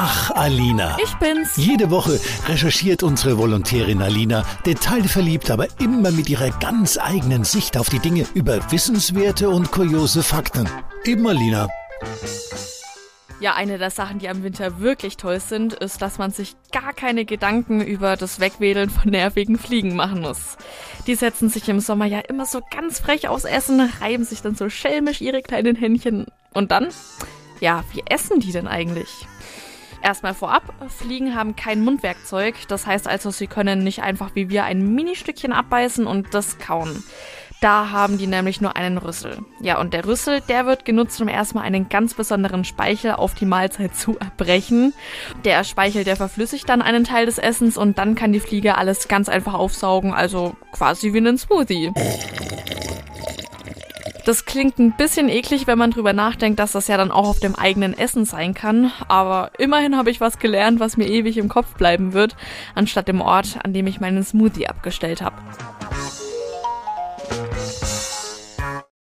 Ach, Alina. Ich bin's. Jede Woche recherchiert unsere Volontärin Alina, detailverliebt, aber immer mit ihrer ganz eigenen Sicht auf die Dinge über wissenswerte und kuriose Fakten. Eben Alina. Ja, eine der Sachen, die am Winter wirklich toll sind, ist, dass man sich gar keine Gedanken über das Wegwedeln von nervigen Fliegen machen muss. Die setzen sich im Sommer ja immer so ganz frech aufs Essen, reiben sich dann so schelmisch ihre kleinen Händchen. Und dann? Ja, wie essen die denn eigentlich? Erstmal vorab, Fliegen haben kein Mundwerkzeug, das heißt also, sie können nicht einfach wie wir ein Ministückchen abbeißen und das kauen. Da haben die nämlich nur einen Rüssel. Ja, und der Rüssel, der wird genutzt, um erstmal einen ganz besonderen Speichel auf die Mahlzeit zu erbrechen. Der Speichel, der verflüssigt dann einen Teil des Essens und dann kann die Fliege alles ganz einfach aufsaugen, also quasi wie einen Smoothie. Das klingt ein bisschen eklig, wenn man drüber nachdenkt, dass das ja dann auch auf dem eigenen Essen sein kann. Aber immerhin habe ich was gelernt, was mir ewig im Kopf bleiben wird, anstatt dem Ort, an dem ich meinen Smoothie abgestellt habe.